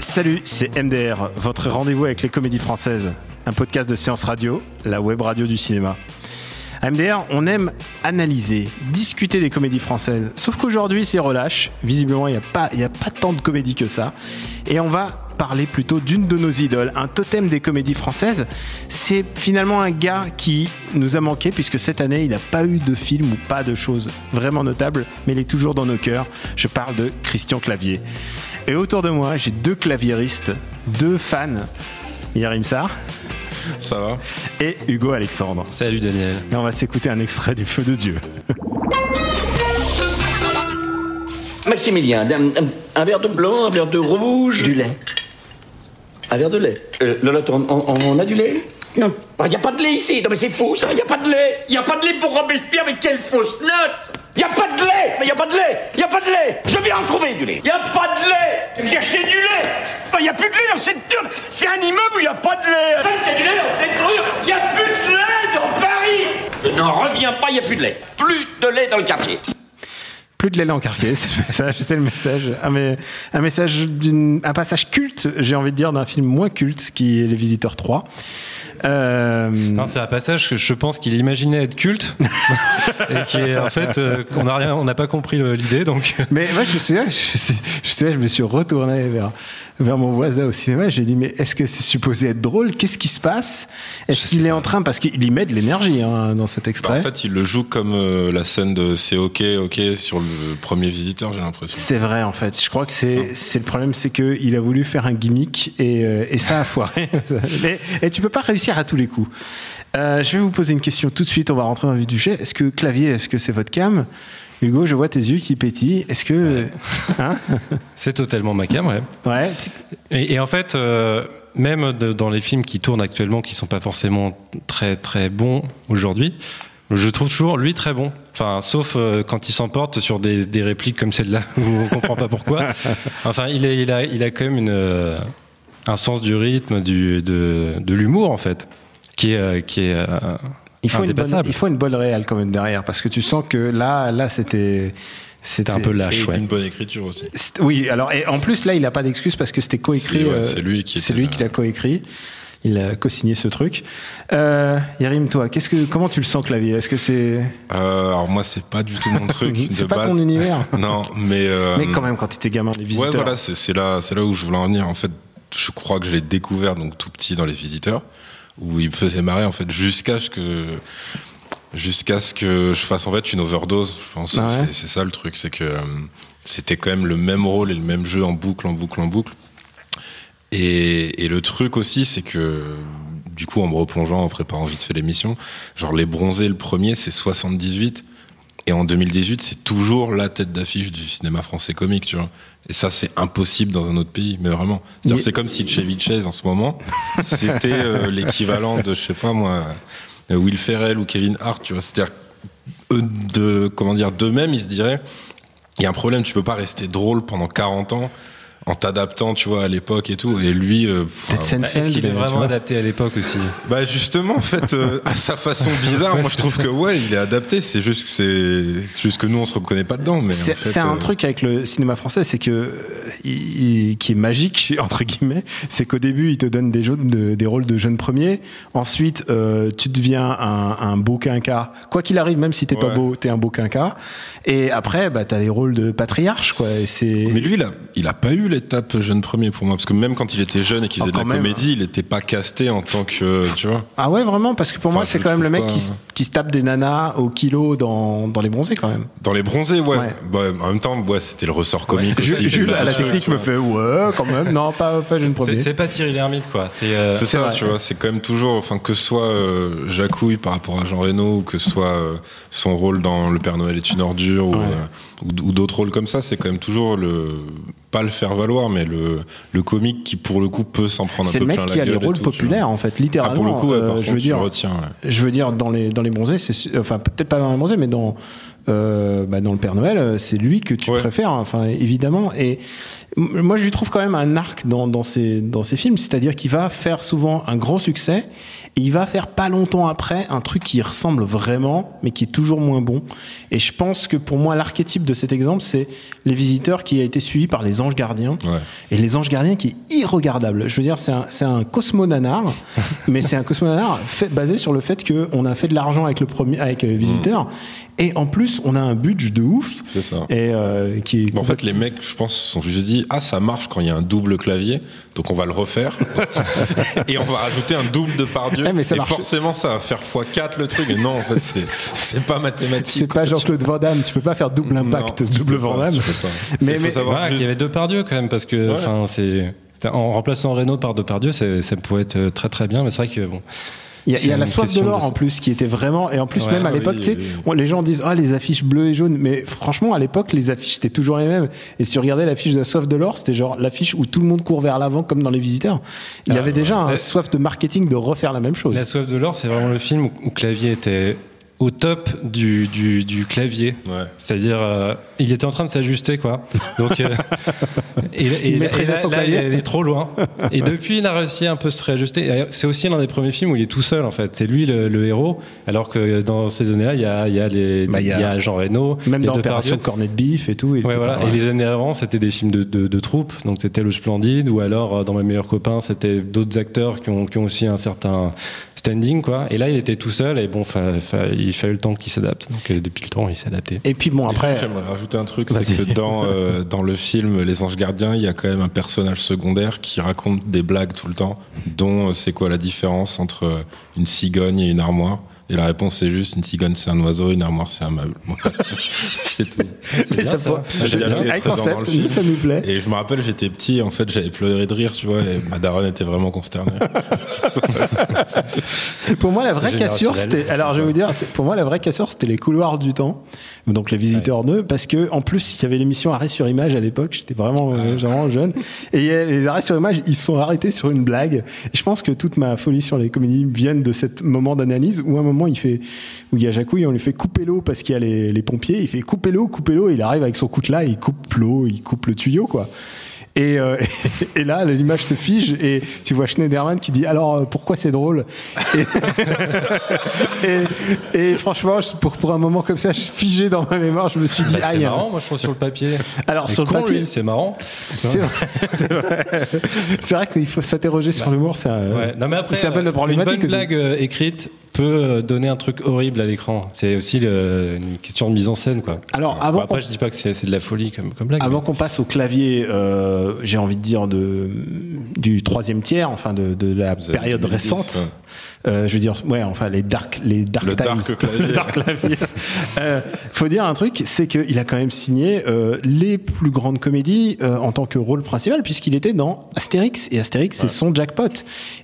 Salut, c'est MDR, votre rendez-vous avec les comédies françaises. Un podcast de séance radio, la web radio du cinéma. À MDR, on aime analyser, discuter des comédies françaises. Sauf qu'aujourd'hui, c'est relâche. Visiblement, il n'y a, a pas tant de comédies que ça. Et on va parler plutôt d'une de nos idoles, un totem des comédies françaises. C'est finalement un gars qui nous a manqué puisque cette année, il n'a pas eu de film ou pas de choses vraiment notables, mais il est toujours dans nos cœurs. Je parle de Christian Clavier. Et autour de moi, j'ai deux claviéristes, deux fans. Yarim Sarr Ça va et Hugo Alexandre. Salut Daniel. Et on va s'écouter un extrait du Feu de Dieu. Maximilien, un, un- un verre de blanc, un verre de rouge. Du lait. Un verre de lait. Euh, Lolotte, on, on- on a du lait Non. Il n'y a pas de lait ici. Non, mais c'est fou, ça. Il n'y a pas de lait. Il n'y a pas de lait pour Robespierre, mais quelle fausse note Il n'y a pas de lait. Mais il n'y a pas de lait. Il n'y a pas de lait. Je viens en trouver du lait. Il n'y a pas de lait. Cherchez du lait. Il n'y a plus de lait dans cette turne. C'est un immeuble où il n'y a pas de lait. Il y a du lait dans cette rue. Il n'y a plus de lait dans Paris. Je n'en reviens pas, il n'y a plus de lait. Plus de lait dans le quartier. Plus de en quartier, c'est le message, c'est le message. Un, un message d'une, un passage culte, j'ai envie de dire, d'un film moins culte qui est Les Visiteurs 3. Euh, Non, c'est un passage que je pense qu'il imaginait être culte et qui est en fait euh, qu'on n'a rien, on n'a pas compris l'idée donc. mais moi, je sais, je sais, je sais, je me suis retourné vers, vers mon voisin au cinéma. J'ai dit, mais est-ce que c'est supposé être drôle? Qu'est-ce qui se passe? Est-ce qu'il est en train, parce qu'il y met de l'énergie hein, dans cet Bah, extrait. En fait, il le joue comme euh, la scène de C'est OK, OK sur le premier visiteur, j'ai l'impression. C'est vrai en fait. Je crois que c'est c'est le problème, c'est que il a voulu faire un gimmick et, euh, et ça a foiré. Mais- et tu peux pas réussir à tous les coups. Euh, je vais vous poser une question tout de suite. On va rentrer dans le vif du sujet. Est-ce que clavier, est-ce que c'est votre cam? Hugo, je vois tes yeux qui pétillent. Est-ce que hein? C'est totalement ma cam, ouais. ouais Et, et en fait, euh, même de- dans les films qui tournent actuellement, qui sont pas forcément très très bons aujourd'hui, je trouve toujours lui très bon. Enfin, sauf euh, quand il s'emporte sur des, des répliques comme celle-là où on comprend pas pourquoi. Enfin, il, est, il a il a quand même une euh, un sens du rythme, du de, de l'humour en fait, qui est euh, qui est euh, il faut une bonne, il faut une bonne réelle quand même derrière parce que tu sens que là, là, c'était C'était un peu Et lâche, ouais. une bonne écriture aussi. Oui, alors et en plus là, il a pas d'excuse parce que c'était coécrit. C'est- ouais, euh, c'est lui qui C'est lui qui l'a coécrit. Il a co-signé ce truc. Euh, Yarim, toi, qu'est-ce que, comment tu le sens, clavier? Est-ce que c'est, Euh, alors moi, c'est pas du tout mon truc de c'est pas base. ton univers Non, mais euh, Mais quand même, quand tu étais gamin, les visiteurs. Ouais, voilà, c'est c'est là, c'est là où je voulais en venir. En fait, je crois que je l'ai découvert donc tout petit dans les visiteurs, où il me faisait marrer en fait jusqu'à ce que jusqu'à ce que je fasse en fait une overdose. Je pense Ah ouais c'est c'est ça le truc, c'est que euh, c'était quand même le même rôle et le même jeu en boucle, en boucle, en boucle. Et, et le truc aussi, c'est que du coup, en me replongeant, en préparant vite fait l'émission, genre les bronzés, le premier, c'est 78. Et en 2018, c'est toujours la tête d'affiche du cinéma français comique, tu vois. Et ça, c'est impossible dans un autre pays, mais vraiment. Mais- C'est comme si Chevy Chase, en ce moment, c'était euh, l'équivalent de, je sais pas moi, euh, Will Ferrell ou Kevin Hart, tu vois. C'est-à-dire, eux, de, comment dire, d'eux-mêmes, ils se diraient, il y a un problème, tu peux pas rester drôle pendant 40 ans en t'adaptant, tu vois, à l'époque et tout. Et lui, euh, Peut-être enfin, Bah, Est-ce qu'il est vraiment adapté à l'époque aussi bah justement, en fait, euh, à sa façon bizarre, Ouais, moi je trouve que ouais, il est adapté. C'est juste que c'est juste que nous on se reconnaît pas dedans. Mais en C'est fait, un euh, truc avec le cinéma français, c'est que euh, il- il- qui est magique entre guillemets, c'est qu'au début il te donne des, jeunes de- des rôles de jeunes premiers, ensuite euh, tu deviens un, un beau quinca, quoi qu'il arrive, même si t'es pas Ouais. beau, t'es un beau quinca, et après bah t'as les rôles de patriarche quoi. Et c'est Mais lui, il a, il a pas eu l'étape jeune premier pour moi, parce que même quand il était jeune et qu'il Oh, faisait de la même. comédie, il était pas casté en tant que, tu vois. Ah ouais, vraiment Parce que pour Enfin, moi, c'est quand même le mec pas- qui, se- qui se tape des nanas au kilo dans, dans les bronzés, quand même. Dans les bronzés, ouais. Ouais. Bah, en même temps, ouais, c'était le ressort comique Jules, aussi. Jules, c'est à la technique, me fait ouais, quand même. Non, pas, pas jeune premier. C'est c'est pas Thierry Lhermitte, quoi. C'est euh, ça, vrai. tu vois, c'est quand même toujours, enfin, que ce soit euh, Jacouille par rapport à Jean Reno, ou que ce soit euh, son rôle dans Le Père Noël est une ordure, ou, Ouais. euh, ou, ou d'autres rôles comme ça, c'est quand même toujours le, pas le faire valoir, mais le, le comique qui, pour le coup, peut s'en prendre un C'est peu le mec plein qui la a les gueule rôles tout, populaires, en fait, Ah, littéralement. pour le coup, ouais, par Euh, contre, je veux dire, retiens, ouais. je veux dire dans les dans les bronzés, c'est enfin peut-être pas dans les bronzés, mais dans euh, bah, dans le Père Noël, euh, c'est lui que tu Ouais. préfères, enfin évidemment. Et moi, je lui trouve quand même un arc dans dans ses dans ses films, c'est-à-dire qu'il va faire souvent un grand succès et il va faire pas longtemps après un truc qui ressemble vraiment, mais qui est toujours moins bon. Et je pense que pour moi, l'archétype de cet exemple, c'est Les Visiteurs qui a été suivi par Les Anges Gardiens. Ouais. Et Les Anges Gardiens qui est irregardable. Je veux dire, c'est un, c'est un cosmonanar, mais c'est un cosmonanar fait, basé sur le fait qu'on a fait de l'argent avec le premier, avec euh, Visiteur. Et en plus, on a un budget de ouf. C'est ça. Et euh, qui est en fait, les mecs, je pense, se sont juste dit, ah, ça marche quand il y a un double clavier, donc on va le refaire. et on va rajouter un double de par Dieu. Eh, et marche. forcément, ça va faire x4 le truc. Et non, en fait, c'est, c'est pas mathématique. c'est pas Jean-Claude Van Damme. Tu peux pas faire double impact, Non, double Van Damme. Mais- Il faut mais- savoir voilà, juste- qu'il y avait deux par Dieu quand même, parce que, enfin, c'est. En remplaçant Renault par Depardieu, ça pourrait être très très bien, mais c'est vrai que bon. Il y a, il y a la soif de l'or de- en plus qui était vraiment et en plus Ouais, même à oui, l'époque tu sais oui. on- les gens disent ah les affiches bleues et jaunes. Mais franchement à l'époque les affiches c'était toujours les mêmes. Et si tu regardais l'affiche de la soif de l'or c'était genre l'affiche où tout le monde court vers l'avant comme dans les visiteurs. Il y avait déjà un soif de marketing de refaire la même chose. La soif de l'or, c'est vraiment le film où, où Clavier était au top du, du, du clavier. Ouais. C'est-à-dire, euh, il était en train de s'ajuster, quoi. Donc, euh, et, et- Il et là, son là, clavier. il est trop loin. Et depuis, il a réussi un peu à se réajuster. C'est aussi l'un des premiers films où il est tout seul, en fait. C'est lui le, le héros, alors que dans ces années-là, il y a, il y a les, Bah, il y a- il y a Jean Reno, même il y a dans Opération. Cornet de Bif et tout il Ouais, était voilà. pas- Et les années avant, c'était des films de, de, de troupes, donc c'était Le Splendide, ou alors euh, dans Mes meilleurs copains, c'était d'autres acteurs qui ont, qui ont aussi un certain standing, quoi. Et là, il était tout seul, et bon, fa- fa- il fallait le temps qu'il s'adapte. Donc euh, depuis le temps, il s'est adapté. et puis bon après J'aimerais rajouter un truc, c'est que dans, euh, dans le film Les Anges Gardiens, il y a quand même un personnage secondaire qui raconte des blagues tout le temps, dont euh, c'est quoi la différence entre une cigogne et une armoire? Et la réponse c'est juste une cigogne c'est un oiseau, une armoire c'est un meuble. Voilà, c'est- c'est tout. mais bien, ça, ça. C'est c'est c'est un concept nous ça nous plaît Et je me rappelle, j'étais petit, en fait, j'avais pleuré de rire, tu vois, et ma daronne était vraiment consternée. Pour moi, la vraie C'est cassure, c'était. Alors, je vais vous dire, c'est- pour moi, la vraie cassure, c'était les couloirs du temps. Donc, les visiteurs 2, parce que, en plus, il y avait l'émission Arrêt sur image à l'époque. J'étais vraiment, euh, vraiment jeune. Et les arrêts sur image, ils se sont arrêtés sur une blague. Et je pense que toute ma folie sur les comédies viennent de cet moment d'analyse où, à un moment, il fait, où il y a Jacouille, on lui fait couper l'eau parce qu'il y a les, les pompiers. Il fait couper l'eau, couper l'eau. Et il arrive avec son coutelas, il coupe l'eau, il coupe le tuyau, quoi. Et, euh, et là, l'image se fige et tu vois Schneiderman qui dit alors euh, pourquoi c'est drôle? Et, et, et franchement, pour, pour un moment comme ça, je figé dans ma mémoire, je me suis dit Bah, c'est aïe. hein. marrant, moi je trouve sur le papier. Alors C'est sur le con, papier, lui, c'est marrant. c'est vrai, c'est vrai. C'est vrai qu'il faut s'interroger sur l'humour. C'est un, Ouais. Non mais après, c'est un peu euh, de problématique. Une bonne blague euh, écrite peut euh, donner un truc horrible à l'écran. C'est aussi le- une question de mise en scène, quoi. Alors Bon, avant après, qu'on- je dis pas que c'est c'est de la folie comme, comme blague. Avant qu'on passe au clavier, euh, j'ai envie de dire de, du troisième tiers, enfin de, de la Vous période 2010, récente. ouais. Euh, je veux dire, ouais, enfin les dark, les dark Le times, dark clavier. le dark clavier. euh, faut dire un truc, c'est qu'il a quand même signé euh, les plus grandes comédies euh, en tant que rôle principal, puisqu'il était dans Astérix et Astérix c'est son jackpot.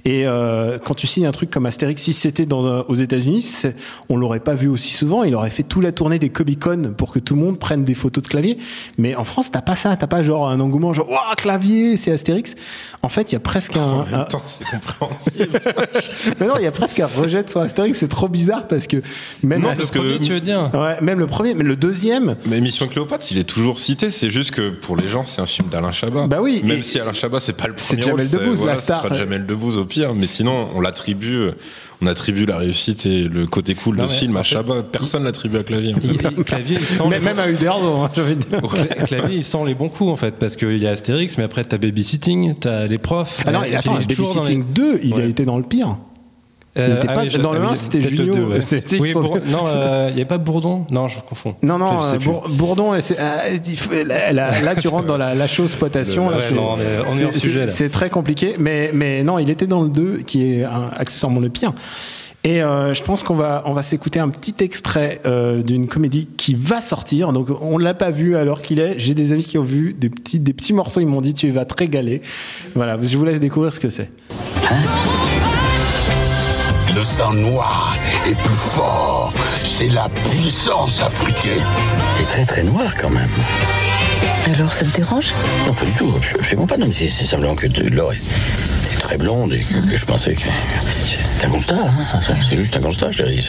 Et euh, quand tu signes un truc comme Astérix, si c'était dans un- aux États-Unis, on l'aurait pas vu aussi souvent. Il aurait fait toute la tournée des Comic Con pour que tout le monde prenne des photos de clavier. Mais en France, t'as pas ça, t'as pas genre un engouement genre waouh clavier, c'est Astérix. En fait, il y a presque un, En un- temps, c'est compréhensible. mais non, il y a presque un rejet de son Astérix, c'est trop bizarre parce que même Non, la- parce Le premier, que- tu veux dire ouais, même le premier, mais le deuxième, Mais Mission Cléopâtre, il est toujours cité. C'est juste que pour les gens, c'est un film d'Alain Chabat. Bah oui, Même si Alain Chabat, c'est pas le C'est premier Jamel c'est- Debbouze, voilà, la star. Ce sera Jamel Debbouze au pire. Mais sinon, on l'attribue, on attribue la réussite et le côté cool Non, de ce film à Chabat. Personne l'attribue à Clavier. En fait. Il- Clavier, il sent même, à Uderzo, hein, j'ai envie de dire. Cla- Clavier, il sent les bons coups en fait, parce qu'il y a Astérix, mais après t'as Babysitting, t'as les profs. Ah non, et attends, Babysitting 2, il a été dans le pire. Il Euh, ah pas- oui, je- dans le ah oui, 1, c'était peut-être le Junio. deux, ouais. C'était- Oui, ils sont- Bour- non, euh, il n'y avait pas Bourdon? Non, je confonds. Non, non, Je euh. Bour- Bourdon, et ah, là, là- là, tu rentres dans la, la chose potation. Le- là, ouais, c'est- très compliqué, mais, mais non, il était dans le 2, qui est un, accessoirement le pire. Et euh, je pense qu'on va, on va s'écouter un petit extrait euh, d'une comédie qui va sortir. Donc on l'a pas vu alors qu'il est. J'ai des amis qui ont vu des petits, des petits morceaux. Ils m'ont dit tu vas te régaler. Voilà, je vous laisse découvrir ce que c'est. Le sang noir est plus fort. C'est la puissance africaine. Il est très très noir quand même. Alors, ça te dérange? Non, pas du tout. Absolument pas. Non, mais c'est simplement que de- Laure est très blonde et que, que je pensais que. C'est un constat, hein. C'est- juste un constat, chérie.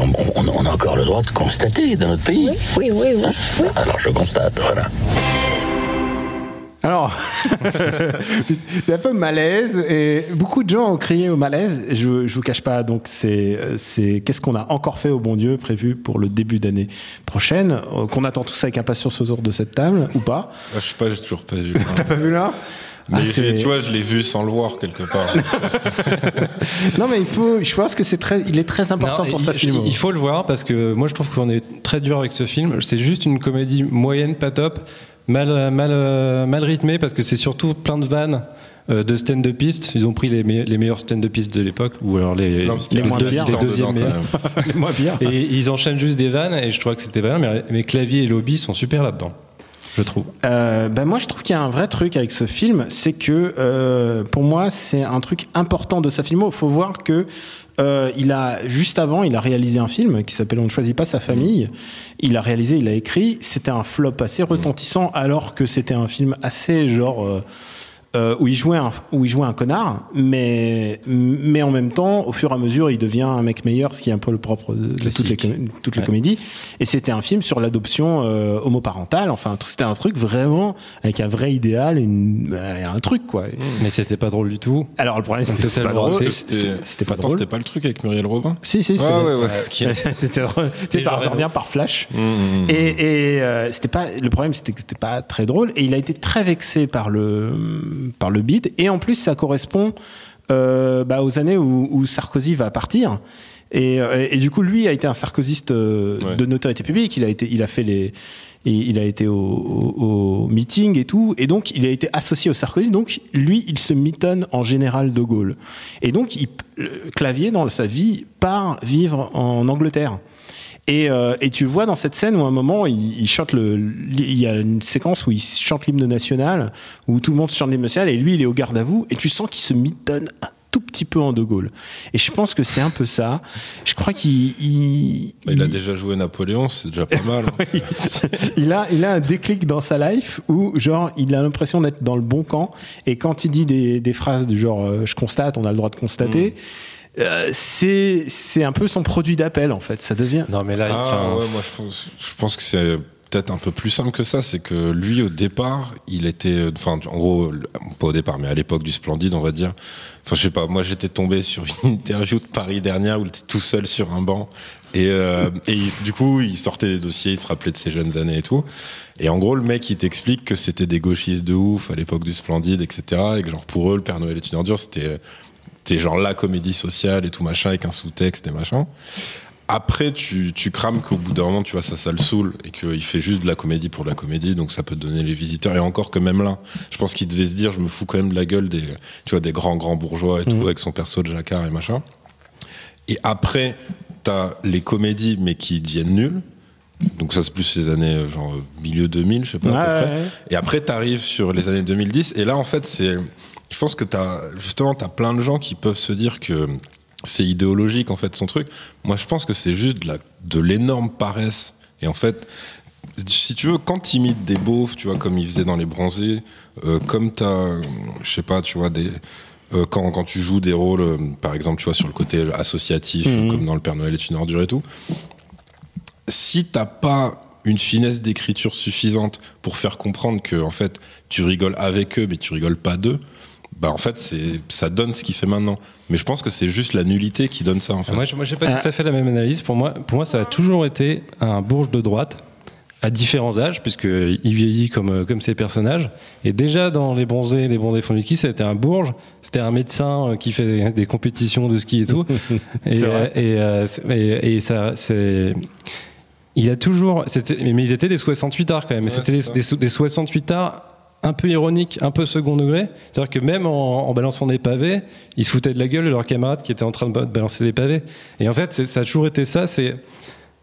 On, on- on a encore le droit de constater dans notre pays. Oui, oui, oui. oui. Alors je constate, voilà. Alors, c'est un peu malaise et beaucoup de gens ont crié au malaise. Je, je vous cache pas, donc c'est c'est qu'est-ce qu'on a encore fait au bon Dieu prévu pour le début d'année prochaine euh, qu'on attend tous avec impatience autour de cette table ou pas? Ah, je sais pas, j'ai toujours pas vu. T'as pas vu là? Mais Ah, tu vois, je l'ai vu sans le voir quelque part. Non mais il faut, je pense que c'est très, il est très important Non, pour ça film. Il faut le voir parce que moi je trouve qu'on est très dur avec ce film. C'est juste une comédie moyenne, pas top, mal, mal, euh, mal rythmée parce que c'est surtout plein de vannes. euh, de stand de piste, ils ont pris les, me- les meilleurs stand de piste de l'époque, ou alors les, Non, les moins deux pires les deuxièmes meilleurs. moins pires. Et ils enchaînent juste des vannes, et je trouvais que c'était pas mal, mais, mais Clavier et Lobby sont super là-dedans, je trouve. Euh, ben moi, je trouve qu'il y a un vrai truc avec ce film, c'est que euh, pour moi, c'est un truc important de sa filmo. Il faut voir que euh, il a juste avant, il a réalisé un film qui s'appelle On ne choisit pas sa famille. Il a réalisé, il a écrit. C'était un flop assez retentissant, alors que c'était un film assez genre. euh, euh, où il jouait un, où il jouait un connard, mais mais en même temps, au fur et à mesure, il devient un mec meilleur, ce qui est un peu le propre de, toutes les toutes les comédies. Et c'était un film sur l'adoption euh, homoparentale. Enfin, c'était un truc vraiment avec un vrai idéal, une, euh, un truc quoi. Mais c'était pas drôle du tout. Alors le problème, c'était C'est c'était pas drôle. C'était c'était pas drôle. C'était pas le truc avec Muriel Robin? Si si. Ah c'était- ouais, ouais. Qui- c'était drôle. Tu sais, Et par- ça revient par flash. Mmh. Et, et euh, c'était pas le problème, c'était que c'était pas très drôle. Et il a été très vexé par le par le bid. Et en plus, ça correspond euh, bah, aux années où, où Sarkozy va partir. Et, euh, et du coup, lui a été un sarkozyste euh, Ouais. de notoriété publique. Il a été, il a fait les, il il a été au, au, au meeting et tout. Et donc, il a été associé au Sarkozy. Donc, lui, il se mitonne en général de Gaulle. Et donc, il, Clavier, dans sa vie, part vivre en Angleterre. Et, euh, et tu vois dans cette scène où à un moment il, il chante le, il y a une séquence où il chante l'hymne national, où tout le monde chante l'hymne national et lui il est au garde à vous et tu sens qu'il se mitonne un tout petit peu en De Gaulle. Et je pense que c'est un peu ça. Je crois qu'il il, Bah, il a déjà joué Napoléon, c'est déjà pas mal. hein. il a, il a un déclic dans sa life où, genre, il a l'impression d'être dans le bon camp. Et quand il dit des, des phrases du genre, euh, je constate, on a le droit de constater, euh, c'est, c'est un peu son produit d'appel, en fait. Ça devient. Non, mais là, Ah enfin, ouais, moi je pense, je pense que c'est peut-être un peu plus simple que ça. C'est que lui, au départ, il était, enfin, en gros, pas au départ, mais à l'époque du Splendide, on va dire. Enfin, je sais pas, moi j'étais tombé sur une interview de Paris dernière où il était tout seul sur un banc. Et, euh, et il- du coup, il sortait des dossiers, il se rappelait de ses jeunes années et tout. Et en gros, le mec, il t'explique que c'était des gauchistes de ouf à l'époque du Splendide, etc. Et que genre pour eux, le Père Noël est une ordure, c'était c'était genre la comédie sociale et tout machin avec un sous-texte et machin. Après, tu, tu crames qu'au bout d'un moment, tu vois, ça, ça le saoule et qu'il fait juste de la comédie pour de la comédie, donc ça peut te donner les visiteurs. Et encore que même là, je pense qu'il devait se dire, je me fous quand même de la gueule des, tu vois, des grands, grands bourgeois et tout, avec son perso de jacquard et machin. Et après, t'as les comédies, mais qui deviennent nulles. Donc ça, c'est plus les années, euh, genre, milieu 2000, je sais pas, à peu près. ouais, ouais. Et après, t'arrives sur les années 2010, et là, en fait, c'est, je pense que t'as, justement, t'as plein de gens qui peuvent se dire que c'est idéologique, en fait, son truc. Moi, je pense que c'est juste de l'énorme paresse. Et en fait, si tu veux, quand t'imites des beaufs, tu vois, comme il faisait dans Les Bronzés, euh, comme t'as, je sais pas, tu vois, des, euh, quand, quand tu joues des rôles, euh, par exemple, tu vois, sur le côté associatif, Mhm. comme dans Le Père Noël est une ordure et tout, si t'as pas une finesse d'écriture suffisante pour faire comprendre que en fait tu rigoles avec eux mais tu rigoles pas d'eux bah en fait c'est ça donne ce qu'il fait maintenant mais je pense que c'est juste la nullité qui donne ça en fait moi, je- moi, j'ai pas Ah. tout à fait la même analyse. Pour moi, pour moi, ça a toujours été un bourge de droite à différents âges, puisqu'il vieillit comme, euh, comme ses personnages. Et déjà dans Les Bronzés, Les Bronzés Fonds c'était un bourge, c'était un médecin euh, qui fait des, des compétitions de ski et tout. et, et, euh, et, et ça, c'est. Il a toujours. c'était- Mais ils étaient des 68 arts quand même. C'était des, des, des 68 arts un peu ironiques, un peu second degré. C'est-à-dire que même en, en balançant des pavés, ils se foutaient de la gueule de leurs camarades qui étaient en train de ba- balancer des pavés. Et en fait, ça a toujours été ça. C'est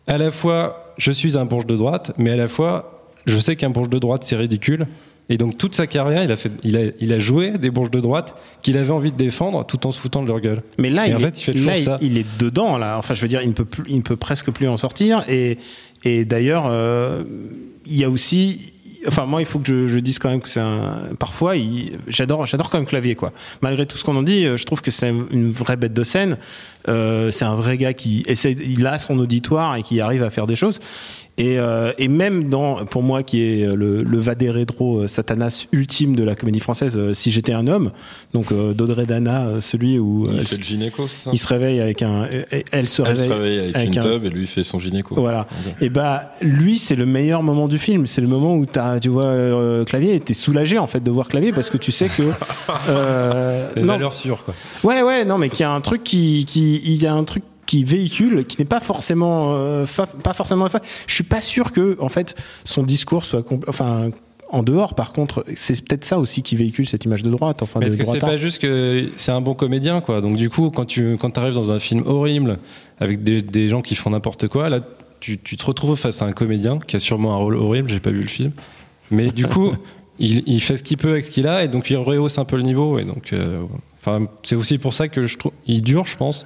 à la fois, je suis un bourge de droite, mais à la fois, je sais qu'un bourge de droite, c'est ridicule. Et donc, toute sa carrière, il a, fait, il a, il a joué des bourges de droite qu'il avait envie de défendre tout en se foutant de leur gueule. Mais là, Et il, en est, fait, il fait là, ça. il est dedans là. Enfin, je veux dire, il ne peut, plus, il ne peut presque plus en sortir. Et, et d'ailleurs, euh, il y a aussi. Enfin, moi, il faut que je, dise quand même que c'est un. Parfois, j'adore, j'adore quand même clavier, quoi. Malgré tout ce qu'on en dit, euh, je trouve que c'est une vraie bête de scène. Euh, c'est un vrai gars qui essaie, il a son auditoire et qui arrive à faire des choses. Et, euh, et même dans, pour moi, qui est le, le vadérédro euh, Satanas ultime de la comédie française, euh, si j'étais un homme, donc euh, d'Audrey Dana, euh, celui où Il elle fait le gynéco, c'est ça? il se réveille avec un, euh, elle se Elle réveille, se réveille avec, avec une un- tub et lui il fait son gynéco. voilà. Et bah lui c'est le meilleur moment du film. C'est le moment où t'as, tu vois euh, clavier et t'es soulagé en fait de voir clavier parce que tu sais que euh, Des non, valeurs sûres, quoi. ouais ouais non mais qu'il y a un truc qui qui il y a un truc qui véhicule qui n'est pas forcément euh, fa- pas forcément fa- je suis pas sûr que en fait son discours soit enfin en dehors par contre c'est peut-être ça aussi qui véhicule cette image de droite enfin est-ce que c'est pas juste que c'est un bon comédien, quoi Donc du coup, quand tu quand arrives dans un film horrible avec des, des gens qui font n'importe quoi, là, tu, tu te retrouves face à un comédien qui a sûrement un rôle horrible. J'ai pas vu le film, mais du coup, il, il fait ce qu'il peut avec ce qu'il a et donc il rehausse un peu le niveau. Et donc, euh, enfin, c'est aussi pour ça que je trouve il dure, je pense.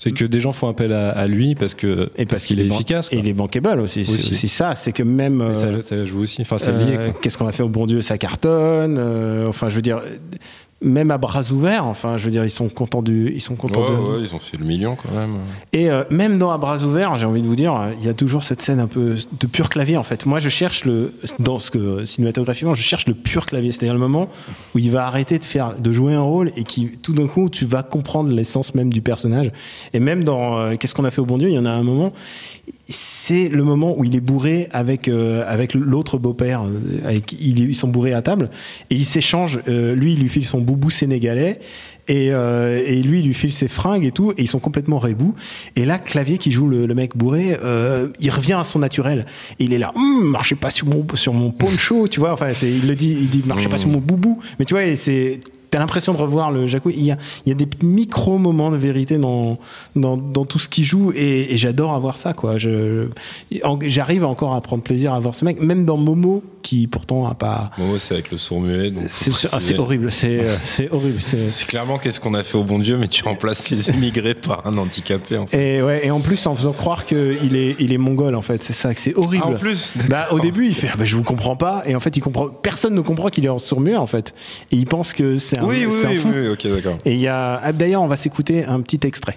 C'est que des gens font appel à, à lui parce que et parce qu'il est efficace. et quoi. il est bankable aussi, c'est Aussi. aussi ça c'est que même Et euh, ça, ça joue aussi. Enfin, c'est lié. Euh. Qu'est-ce qu'on a fait au bon Dieu Ça cartonne. euh, enfin, je veux dire, même à bras ouverts. Enfin, je veux dire, ils sont contents du, ils sont contents Ouais, de. ouais, ils ont fait le million quand même. Et euh, même dans à bras ouverts, j'ai envie de vous dire, il y a toujours cette scène un peu de pur clavier en fait. Moi, je cherche le dans ce que cinématographiquement, je cherche le pur clavier, c'est-à-dire le moment où il va arrêter de faire, de jouer un rôle et qui tout d'un coup, tu vas comprendre l'essence même du personnage. Et même dans euh, Qu'est-ce qu'on a fait au bon Dieu, il y en a un moment. C'est le moment où il est bourré avec euh, avec l'autre beau-père. Avec, ils sont bourrés à table et ils s'échangent. lui, il lui file son boubou sénégalais et, euh, et lui, il lui file ses fringues et tout. Et ils sont complètement rébous. Et là, Clavier qui joue le, le mec bourré, euh, il revient à son naturel. Et il est là, Hum, marchez pas sur mon sur mon poncho, tu vois. Enfin, il le dit, il dit, marchez pas sur mon boubou. Mais tu vois, c'est T'as l'impression de revoir le Jacou. Il y a, il y a des micro moments de vérité dans, dans, dans tout ce qu'il joue et, et j'adore avoir ça, quoi. Je, en- j'arrive encore à prendre plaisir à voir ce mec, même dans Momo, qui pourtant a pas. Momo, c'est avec le sourd muet. C'est, ah, c'est horrible, c'est, euh, horrible. C'est, clairement qu'est-ce qu'on a fait au bon Dieu, mais tu remplaces les émigrés par un handicapé. En fait. Et ouais, et en plus en faisant croire qu'il est, il est mongol en fait, c'est ça, que c'est horrible. Ah, en plus Bah au début il fait, ah, bah, je vous comprends pas, et en fait il comprend, personne ne comprend qu'il est en sourd-muet en fait, et il pense que c'est un, Oui, oui, c'est un oui, ok, d'accord. Et il y a, ah, d'ailleurs on va s'écouter un petit extrait.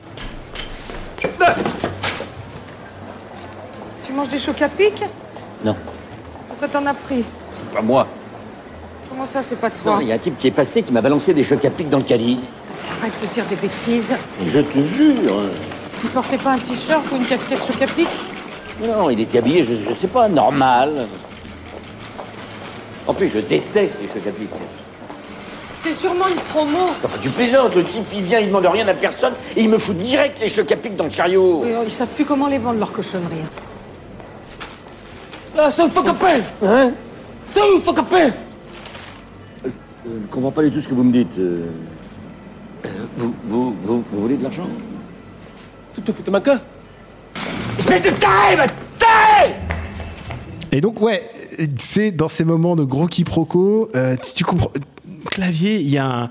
Tu manges des chocs à pic? Non, Pourquoi t'en as pris? C'est pas moi. Comment ça, c'est pas Non, toi Il y a un type qui est passé qui m'a balancé des chocs à pic dans le caddie. Arrête de dire des bêtises. Et je te jure. Tu portais pas un t-shirt ou une casquette choc à pic? Non, il était habillé, je, je sais pas, normal. En plus, je déteste les chocs à pic. C'est sûrement une promo. Enfin, tu plaisantes, le type, il vient, il demande rien à personne et il me fout direct les chocs à pic dans le chariot. Oui, oh, ils savent plus comment les vendre, leurs cochonneries. Ah, ça faut caper Hein Ça faut caper Euh, Je comprends pas du tout ce que vous me dites. euh. Vous, vous, vous, vous voulez de l'argent? Tu te fous de ma queue Espèce de taré, Et donc ouais, c'est dans ces moments de gros quiproquos, euh, si tu comprends, clavier, il y a un-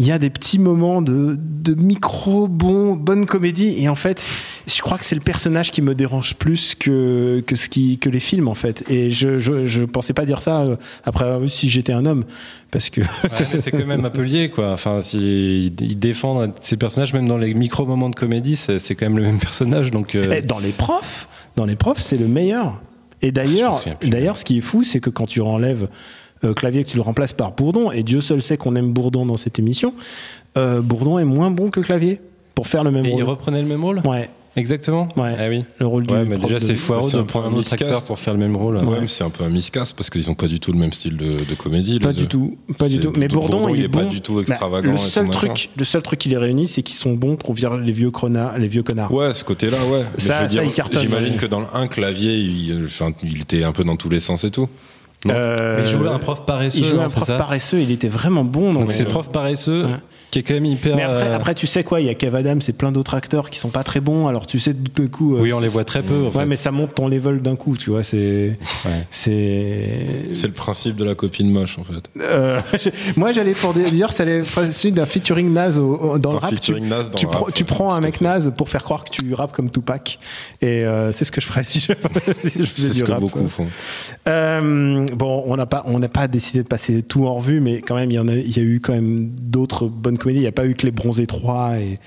il y a des petits moments de, de micro bon bonne comédie et en fait je crois que c'est le personnage qui me dérange plus que que ce qui que les films en fait et je je, je pensais pas dire ça euh, après avoir vu si j'étais un homme parce que Ouais, c'est quand même un peu lié, quoi. Enfin, si, ils défendent ces personnages, même dans les micro moments de comédie, c'est quand même le même personnage. Donc, euh, Eh, Dans les profs, dans les profs, c'est le meilleur. Et d'ailleurs, d'ailleurs, ce qui est fou, c'est que quand tu enlèves Clavier, que tu le remplaces par Bourdon, et Dieu seul sait qu'on aime Bourdon dans cette émission, euh, Bourdon est moins bon que Clavier pour faire le même et il rôle. reprenait le même rôle? Ouais. Exactement. Ouais. Ah oui. Le rôle du Ouais, mais déjà c'est foireux de un prendre peu un autre miscast. acteur pour faire le même rôle. Ouais, mais c'est un peu un miscasse parce qu'ils ont pas du tout le même style de, de comédie. Pas du tout, pas du tout. Mais Bourdon, il, il est, est pas bon. du tout Bah, extravagant. le seul machin. truc, le seul truc qui les réunit, c'est qu'ils sont bons pour virer les vieux connards, les vieux connards. Ouais, ce côté-là, ouais. Mais Ça- je veux ça, dire, il cartonne, J'imagine ouais. que dans le 1, Clavier, il, enfin, il était un peu dans tous les sens et tout. Euh, Mais il jouait un prof paresseux. Il jouait un prof paresseux, il était vraiment bon. Donc c'est euh, prof paresseux Ouais. Qui est quand même hyper. Mais après, euh, après, tu sais quoi, il y a Kev Adams et plein d'autres acteurs qui sont pas très bons. Alors tu sais tout d'un coup. euh, Oui, on les c'est- voit très peu. en fait. Ouais, mais ça monte ton level d'un coup, tu vois. C'est, Ouais. c'est. C'est le principe de la copine moche, en fait. Euh, moi, j'allais pour dire, c'est le principe d'un featuring naze au- au- dans le rap. Tu, featuring naze dans tu le prends- rap, tu prends un mec naze pour faire croire que tu rappes comme Tupac. Et euh, c'est ce que je ferais si je, si je faisais C'est du ce que rap. beaucoup font. Euh, bon, on n'a pas, on n'a pas décidé de passer tout en revue, mais quand même, il y en a, il y a eu quand même d'autres bonnes comédies. Il n'y a pas eu que les Bronzés 3 et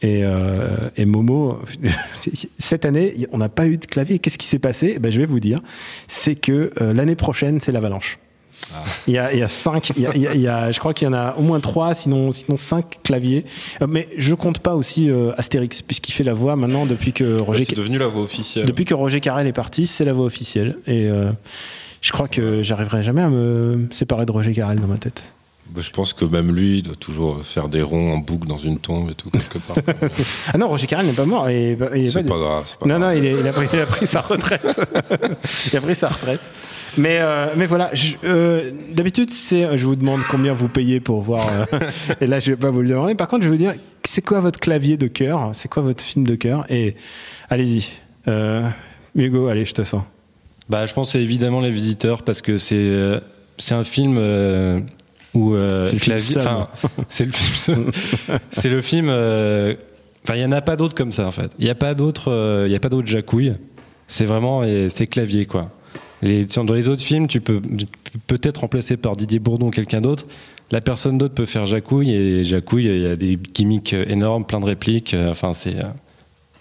et, euh, et Momo. Cette année, on n'a pas eu de clavier. Qu'est-ce qui s'est passé? Eh ben, je vais vous dire. C'est que euh, l'année prochaine, c'est l'Avalanche. Il y a, il y a cinq, il y a, il y je crois qu'il y en a au moins trois, sinon, sinon cinq claviers. Euh, mais je compte pas aussi euh, Astérix, puisqu'il fait la voix maintenant depuis que Roger, C'est devenu la voix officielle. depuis que Roger Carrel est parti, c'est la voix officielle. Et euh, je crois que j'arriverai jamais à me séparer de Roger Carrel dans ma tête. Bah, Je pense que même lui, il doit toujours faire des ronds en boucle dans une tombe et tout, quelque part. Ah non, Roger Carrel n'est pas mort. Et, il est c'est pas- pas grave. c'est pas Non, grave. non, il, est- il a pris, il a pris sa retraite. il a pris sa retraite. Mais, euh, mais voilà, je- euh, d'habitude, c'est, je vous demande combien vous payez pour voir. euh, et là, je vais pas vous le demander. Par contre, je vais vous dire, c'est quoi votre clavier de cœur? C'est quoi votre film de cœur? Et allez-y. Euh, Hugo, allez, je te sens. Bah, je pense que c'est évidemment Les Visiteurs parce que c'est c'est un film euh, où euh, C'est le film Clavier- c'est le film c'est le film euh, enfin il y en a pas d'autres comme ça en fait. Il y a pas d'autres euh, il y a pas d'autres jacouilles. C'est vraiment et c'est Clavier quoi. Les, dans les autres films, tu peux peut-être remplacer par Didier Bourdon ou quelqu'un d'autre. La personne d'autre peut faire Jacouille et Jacouille, il y a des gimmicks énormes, plein de répliques. euh, Enfin, c'est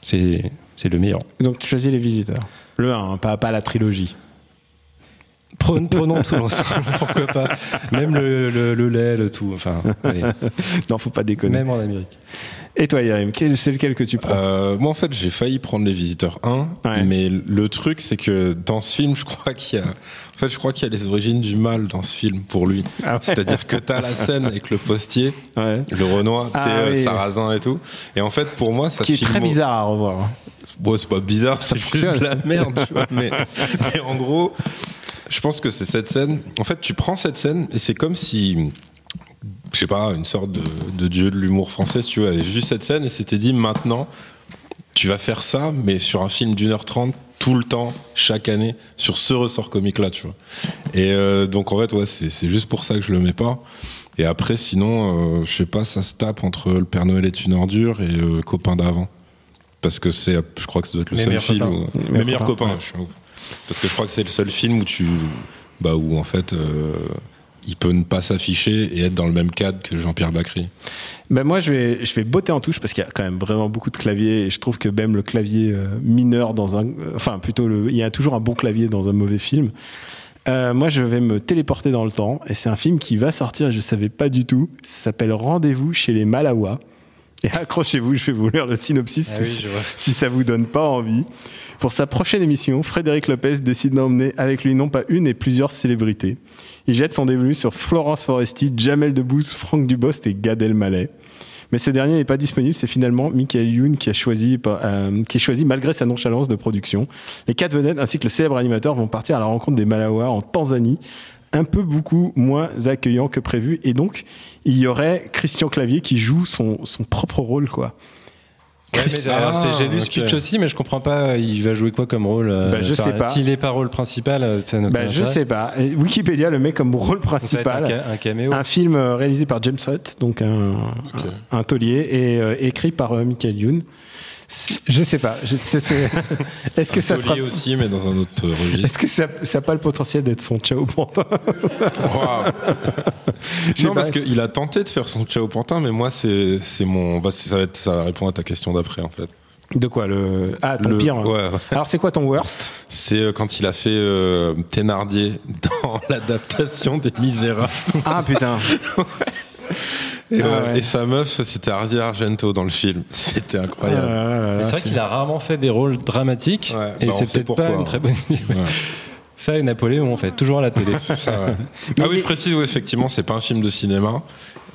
c'est c'est le meilleur. Donc, tu choisis les visiteurs. Le 1, hein, pas, pas la trilogie. Prenons, prenons tout l'ensemble, pourquoi pas. Même le, le, le lait, le tout. Enfin, allez, Non, faut pas déconner. même en Amérique. Et toi, Yarim, c'est lequel que tu prends? Euh, moi, en fait, j'ai failli prendre Les Visiteurs 1, Ouais. mais le truc, c'est que dans ce film, je crois qu'il y a, en fait, je crois qu'il y a les origines du mal dans ce film pour lui. Ah ouais. C'est-à-dire que t'as la scène avec le postier, Ouais. le Renoir, Ah c'est euh, oui. Sarrasin et tout. Et en fait, pour moi, ça Qui est très bizarre à revoir. Bon, c'est pas bizarre, c'est juste de la merde, tu vois. Mais, mais en gros, je pense que c'est cette scène. En fait, tu prends cette scène et c'est comme si, je sais pas, une sorte de, de dieu de l'humour français, si tu vois, avait vu cette scène et s'était dit maintenant, tu vas faire ça, mais sur un film d'une heure trente, tout le temps, chaque année, sur ce ressort comique-là, tu vois. Et euh, donc, en fait, ouais, c'est juste pour ça que je le mets pas. Et après, sinon, euh, je sais pas, ça se tape entre Le Père Noël est une ordure et euh, Copain d'avant. Parce que c'est, je crois que ça doit être le Mes seul film. copains. Où, Mes mes meilleurs meilleurs copains, copains, ouais. je suis ouf. Parce que je crois que c'est le seul film où tu, bah, où en fait, euh, il peut ne pas s'afficher et être dans le même cadre que Jean-Pierre Bacry. Ben moi, je vais, je vais botter en touche parce qu'il y a quand même vraiment beaucoup de claviers et je trouve que même le clavier euh, mineur dans un, euh, enfin plutôt le, il y a toujours un bon clavier dans un mauvais film. Euh, moi, je vais me téléporter dans le temps et c'est un film qui va sortir. et Je savais pas du tout. Ça s'appelle Rendez-vous chez les Malawa. Et accrochez-vous, je vais vous lire le synopsis Ah oui, si, vois. si ça vous donne pas envie. Pour sa prochaine émission, Frédéric Lopez décide d'emmener avec lui non pas une et plusieurs célébrités. Il jette son dévolu sur Florence Foresti, Jamel Debbouze, Franck Dubost et Gad Elmaleh. Mais ce dernier n'est pas disponible, c'est finalement Michael Youn qui a choisi, euh, qui est choisi malgré sa nonchalance de production. Les quatre vedettes ainsi que le célèbre animateur vont partir à la rencontre des Malawa en Tanzanie, un peu beaucoup moins accueillant que prévu. Et donc, il y aurait Christian Clavier qui joue son, son propre rôle, quoi. Ouais, mais Ah, j'ai lu ce ok. pitch aussi, mais je comprends pas. Il va jouer quoi comme rôle euh, Bah, je sais pas. S'il est pas rôle principal, euh, ça ne Bah, je sais pas. Wikipédia le met comme rôle un, principal. ca- un caméo. Un film euh, réalisé par James Hutt, donc un, un, un taulier, et euh, écrit par euh, Michael Youn. Je sais pas. Est-ce que ça sera. Aussi, mais dans un autre registre. Est-ce que ça n'a pas le potentiel d'être son Ciao Pantin non, parce qu'il a tenté de faire son Ciao Pantin, mais moi, c'est mon. Bah, ça, va être- ça va répondre à ta question d'après, en fait. De quoi le Ah, ton Le- pire. ouais, ouais. Alors, c'est quoi ton worst? C'est euh, quand il a fait euh, Thénardier dans l'adaptation des Misérables. Ah putain. Et, Ah euh, ouais. et sa meuf, c'était Hardy Argento dans le film. C'était incroyable. Ah C'est vrai qu'il a rarement fait des rôles dramatiques Ouais, et bah, c'est peut-être pas une très hein. bonne idée. Ouais. Ça et Napoléon, en fait, toujours à la télé. Ça, ouais. Ah oui, je précise, oui, effectivement, c'est pas un film de cinéma.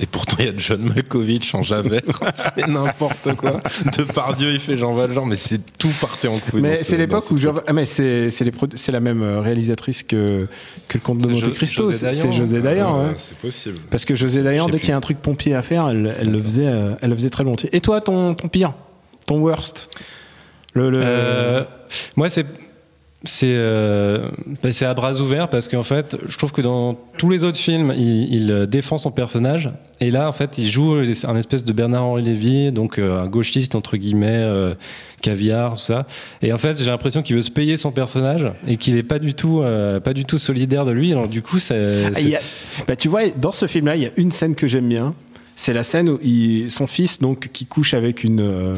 Et pourtant, il y a John Malkovich en Javert. c'est n'importe quoi. Depardieu, il fait Jean Valjean, mais c'est tout partait en couille. Mais ce- c'est l'époque où Jean- ah, mais c'est c'est les produ- c'est la même euh, réalisatrice que que le Comte de Monte Cristo. José C'est José Dayan. Ouais, ouais. C'est possible. Parce que José Dayan, dès qu'il y a un truc pompier à faire, elle, elle le faisait, euh, elle le faisait très volontiers. Et toi, ton ton pire, ton worst, le, le- Euh, moi, c'est c'est euh, bah, c'est à bras ouverts parce qu'en fait, je trouve que dans tous les autres films, il, il défend son personnage et là, en fait, il joue un espèce de Bernard-Henri Lévy, donc euh, un gauchiste entre guillemets, euh, caviar, tout ça. Et en fait, j'ai l'impression qu'il veut se payer son personnage et qu'il est pas du tout euh, pas du tout solidaire de lui. Alors du coup, ça. Ah, a- bah, tu vois, dans ce film-là, il y a une scène que j'aime bien. C'est la scène où il- son fils, donc, qui couche avec une, euh,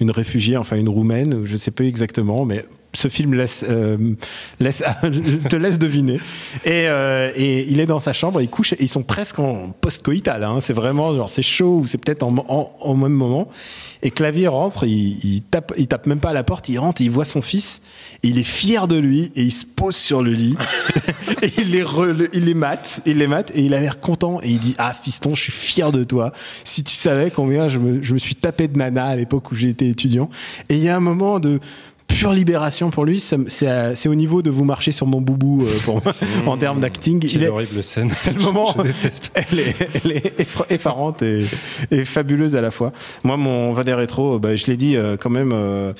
une réfugiée, enfin une roumaine, ou je sais pas exactement, mais ce film laisse, euh, laisse te laisse deviner. Et, euh, et il est dans sa chambre, il couche, et ils sont presque en post-coïtal. Hein. C'est vraiment, genre, c'est chaud, ou c'est peut-être en, en- au même moment. Et Clavier rentre, il, il tape, il tape même pas à la porte, il rentre, il voit son fils, et il est fier de lui, et il se pose sur le lit, et il les, re- il les mate, il les mate, et il a l'air content, et il dit, ah, fiston, je suis fier de toi. Si tu savais combien je me, je me suis tapé de nana à l'époque où j'étais étudiant. Et il y a un moment de, pure libération pour lui, me- c'est c'est au niveau de vous marcher sur mon boubou euh, pour moi, en termes d'acting. Il Quelle est- horrible scène. c'est le moment. Je déteste. Elle est, elle est effarante et, et fabuleuse à la fois. Moi, mon Valet Rétro, bah, je l'ai dit euh, quand même. euh,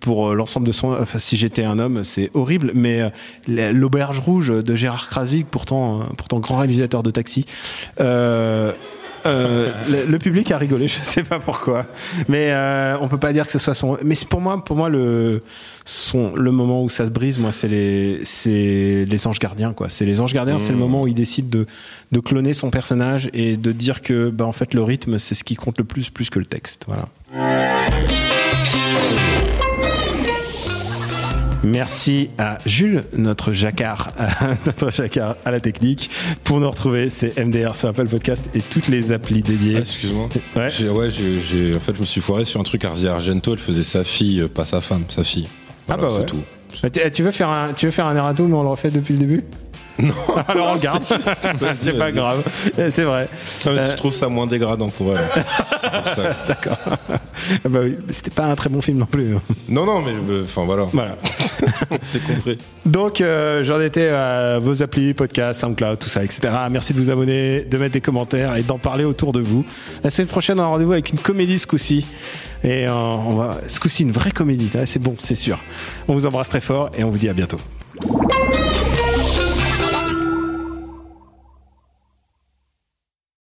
pour euh, l'ensemble de son, enfin si j'étais un homme, c'est horrible. Mais euh, la- l'auberge rouge de Gérard Krasvik, pourtant, euh, pourtant grand réalisateur de Taxi, euh, euh, le, le public a rigolé, je sais pas pourquoi, mais euh, on peut pas dire que ce soit son. Mais pour moi, pour moi le son, le moment où ça se brise, moi c'est les c'est les anges gardiens quoi. C'est les anges gardiens, c'est le moment où il décide de de cloner son personnage et de dire que bah en fait le rythme c'est ce qui compte le plus plus que le texte. Voilà. Merci à Jules, notre jacquard, notre jacquard à la technique. Pour nous retrouver, c'est MDR sur Apple Podcast et toutes les applis dédiées. Ah, Excuse-moi. Ouais. En fait, je me suis foiré sur un truc. Hardy Argento, elle faisait sa fille, euh, pas sa femme, sa fille. Ah bah ouais. c'est tout. Bah, Tu, tu veux faire un, tu veux faire un erratum, mais on le refait depuis le début? Non, Alors on le garde. c'est pas grave. Euh, C'est vrai. Non, mais Euh, je trouve ça moins dégradant pour elle. D'accord. Ah bah oui, c'était pas un très bon film non plus. hein. Non, non, mais euh, enfin voilà, Voilà. Donc, euh, j'en étais à vos applis, podcasts, SoundCloud, tout ça, etc. Merci de vous abonner, de mettre des commentaires et d'en parler autour de vous. La semaine prochaine, on a rendez-vous avec une comédie ce coup-ci. Et euh, on ce coup-ci, une vraie comédie. C'est bon, c'est sûr. On vous embrasse très fort et on vous dit à bientôt.